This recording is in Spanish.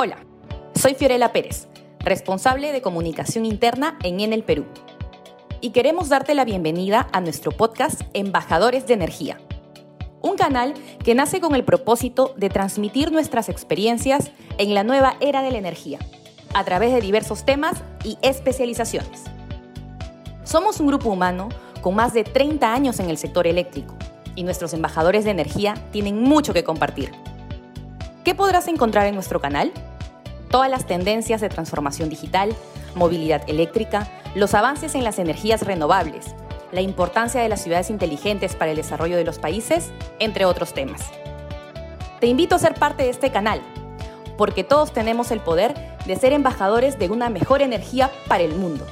Hola, soy Fiorella Pérez, responsable de comunicación interna en Enel Perú. Y queremos darte la bienvenida a nuestro podcast Embajadores de Energía. Un canal que nace con el propósito de transmitir nuestras experiencias en la nueva era de la energía, a través de diversos temas y especializaciones. Somos un grupo humano con más de 30 años en el sector eléctrico y nuestros embajadores de energía tienen mucho que compartir. ¿Qué podrás encontrar en nuestro canal? Todas las tendencias de transformación digital, movilidad eléctrica, los avances en las energías renovables, la importancia de las ciudades inteligentes para el desarrollo de los países, entre otros temas. Te invito a ser parte de este canal, porque todos tenemos el poder de ser embajadores de una mejor energía para el mundo.